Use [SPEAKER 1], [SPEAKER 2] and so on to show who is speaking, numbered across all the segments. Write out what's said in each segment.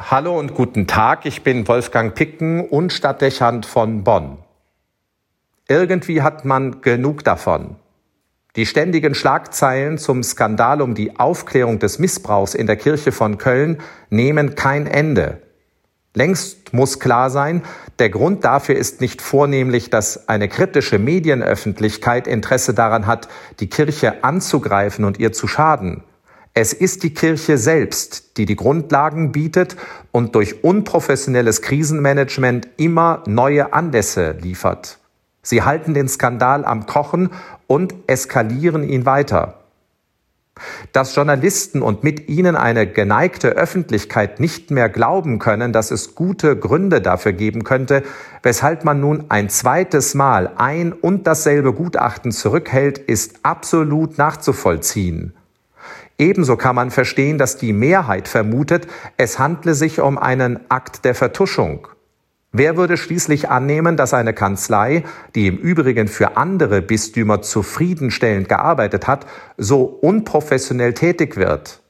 [SPEAKER 1] Hallo und guten Tag, ich bin Wolfgang Picken und Stadtdechant von Bonn. Irgendwie hat man genug davon. Die ständigen Schlagzeilen zum Skandal um die Aufklärung des Missbrauchs in der Kirche von Köln nehmen kein Ende. Längst muss klar sein, der Grund dafür ist nicht vornehmlich, dass eine kritische Medienöffentlichkeit Interesse daran hat, die Kirche anzugreifen und ihr zu schaden. Es ist die Kirche selbst, die die Grundlagen bietet und durch unprofessionelles Krisenmanagement immer neue Anlässe liefert. Sie halten den Skandal am Kochen und eskalieren ihn weiter. Dass Journalisten und mit ihnen eine geneigte Öffentlichkeit nicht mehr glauben können, dass es gute Gründe dafür geben könnte, weshalb man nun ein zweites Mal ein und dasselbe Gutachten zurückhält, ist absolut nachzuvollziehen. Ebenso kann man verstehen, dass die Mehrheit vermutet, es handle sich um einen Akt der Vertuschung. Wer würde schließlich annehmen, dass eine Kanzlei, die im Übrigen für andere Bistümer zufriedenstellend gearbeitet hat, so unprofessionell tätig wird?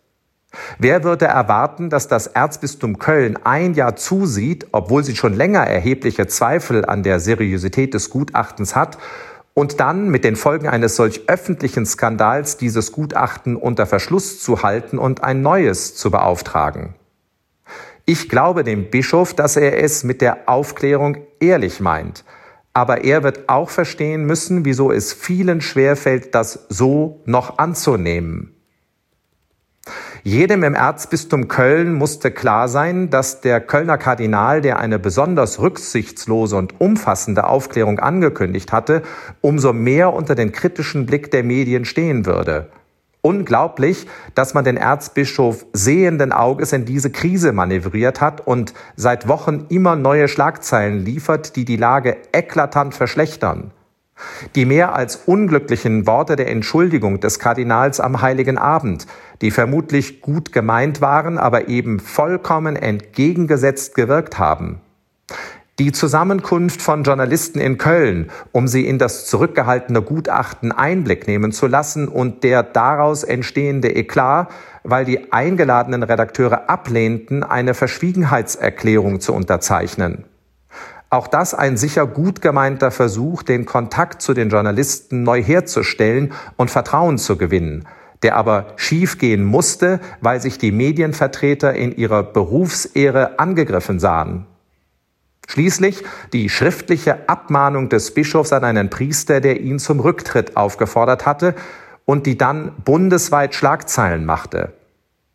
[SPEAKER 1] Wer würde erwarten, dass das Erzbistum Köln ein Jahr zusieht, obwohl sie schon länger erhebliche Zweifel an der Seriosität des Gutachtens hat und dann mit den Folgen eines solch öffentlichen Skandals dieses Gutachten unter Verschluss zu halten und ein neues zu beauftragen. Ich glaube dem Bischof, dass er es mit der Aufklärung ehrlich meint, aber er wird auch verstehen müssen, wieso es vielen schwerfällt, das so noch anzunehmen. Jedem im Erzbistum Köln musste klar sein, dass der Kölner Kardinal, der eine besonders rücksichtslose und umfassende Aufklärung angekündigt hatte, umso mehr unter den kritischen Blick der Medien stehen würde. Unglaublich, dass man den Erzbischof sehenden Auges in diese Krise manövriert hat und seit Wochen immer neue Schlagzeilen liefert, die die Lage eklatant verschlechtern. Die mehr als unglücklichen Worte der Entschuldigung des Kardinals am heiligen Abend, die vermutlich gut gemeint waren, aber eben vollkommen entgegengesetzt gewirkt haben. Die Zusammenkunft von Journalisten in Köln, um sie in das zurückgehaltene Gutachten Einblick nehmen zu lassen und der daraus entstehende Eklat, weil die eingeladenen Redakteure ablehnten, eine Verschwiegenheitserklärung zu unterzeichnen. Auch das ein sicher gut gemeinter Versuch, den Kontakt zu den Journalisten neu herzustellen und Vertrauen zu gewinnen, der aber schiefgehen musste, weil sich die Medienvertreter in ihrer Berufsehre angegriffen sahen. Schließlich die schriftliche Abmahnung des Bischofs an einen Priester, der ihn zum Rücktritt aufgefordert hatte und die dann bundesweit Schlagzeilen machte.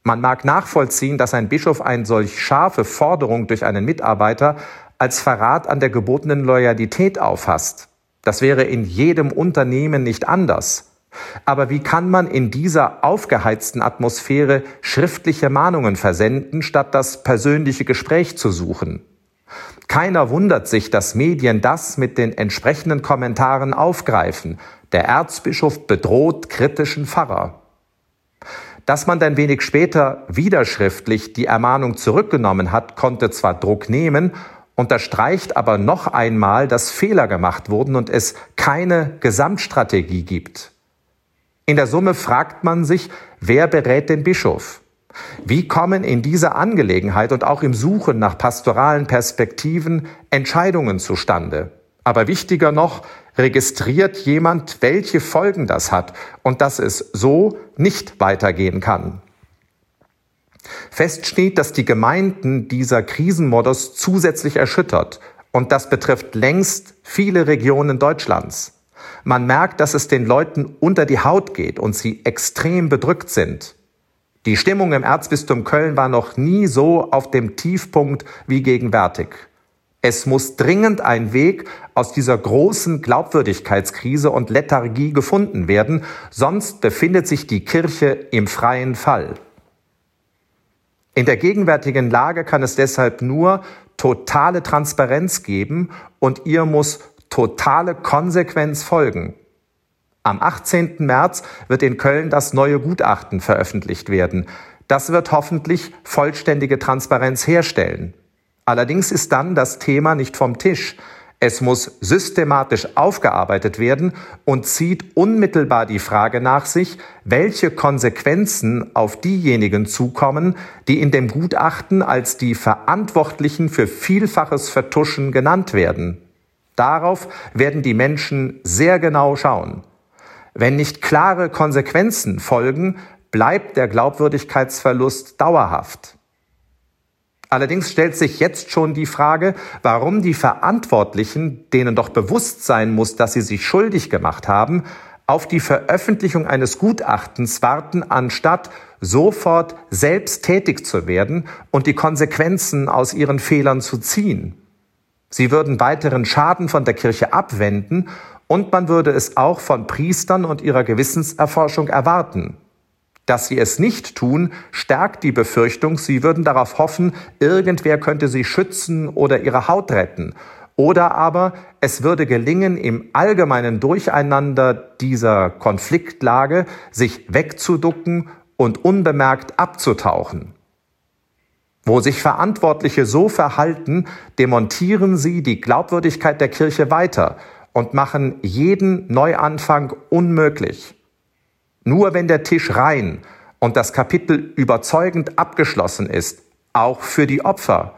[SPEAKER 1] Man mag nachvollziehen, dass ein Bischof eine solch scharfe Forderung durch einen Mitarbeiter als Verrat an der gebotenen Loyalität auffasst. Das wäre in jedem Unternehmen nicht anders. Aber wie kann man in dieser aufgeheizten Atmosphäre schriftliche Mahnungen versenden, statt das persönliche Gespräch zu suchen? Keiner wundert sich, dass Medien das mit den entsprechenden Kommentaren aufgreifen. Der Erzbischof bedroht kritischen Pfarrer. Dass man dann wenig später widerschriftlich die Ermahnung zurückgenommen hat, konnte zwar Druck nehmen unterstreicht aber noch einmal, dass Fehler gemacht wurden und es keine Gesamtstrategie gibt. In der Summe fragt man sich, wer berät den Bischof? Wie kommen in dieser Angelegenheit und auch im Suchen nach pastoralen Perspektiven Entscheidungen zustande? Aber wichtiger noch, registriert jemand, welche Folgen das hat und dass es so nicht weitergehen kann. Fest steht, dass die Gemeinden dieser Krisenmodus zusätzlich erschüttert. Und das betrifft längst viele Regionen Deutschlands. Man merkt, dass es den Leuten unter die Haut geht und sie extrem bedrückt sind. Die Stimmung im Erzbistum Köln war noch nie so auf dem Tiefpunkt wie gegenwärtig. Es muss dringend ein Weg aus dieser großen Glaubwürdigkeitskrise und Lethargie gefunden werden, sonst befindet sich die Kirche im freien Fall. In der gegenwärtigen Lage kann es deshalb nur totale Transparenz geben und ihr muss totale Konsequenz folgen. Am 18. März wird in Köln das neue Gutachten veröffentlicht werden. Das wird hoffentlich vollständige Transparenz herstellen. Allerdings ist dann das Thema nicht vom Tisch. Es muss systematisch aufgearbeitet werden und zieht unmittelbar die Frage nach sich, welche Konsequenzen auf diejenigen zukommen, die in dem Gutachten als die Verantwortlichen für vielfaches Vertuschen genannt werden. Darauf werden die Menschen sehr genau schauen. Wenn nicht klare Konsequenzen folgen, bleibt der Glaubwürdigkeitsverlust dauerhaft. Allerdings stellt sich jetzt schon die Frage, warum die Verantwortlichen, denen doch bewusst sein muss, dass sie sich schuldig gemacht haben, auf die Veröffentlichung eines Gutachtens warten, anstatt sofort selbst tätig zu werden und die Konsequenzen aus ihren Fehlern zu ziehen. Sie würden weiteren Schaden von der Kirche abwenden und man würde es auch von Priestern und ihrer Gewissenserforschung erwarten. Dass sie es nicht tun, stärkt die Befürchtung, sie würden darauf hoffen, irgendwer könnte sie schützen oder ihre Haut retten. Oder aber es würde gelingen, im allgemeinen Durcheinander dieser Konfliktlage sich wegzuducken und unbemerkt abzutauchen. Wo sich Verantwortliche so verhalten, demontieren sie die Glaubwürdigkeit der Kirche weiter und machen jeden Neuanfang unmöglich. Nur wenn der Tisch rein und das Kapitel überzeugend abgeschlossen ist, auch für die Opfer,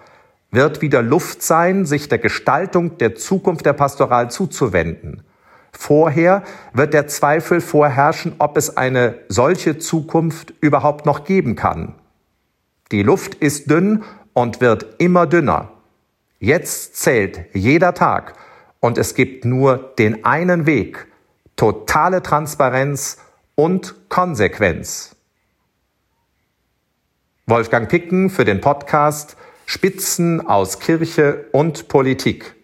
[SPEAKER 1] wird wieder Luft sein, sich der Gestaltung der Zukunft der Pastoral zuzuwenden. Vorher wird der Zweifel vorherrschen, ob es eine solche Zukunft überhaupt noch geben kann. Die Luft ist dünn und wird immer dünner. Jetzt zählt jeder Tag und es gibt nur den einen Weg, totale Transparenz und Konsequenz. Wolfgang Picken für den Podcast Spitzen aus Kirche und Politik.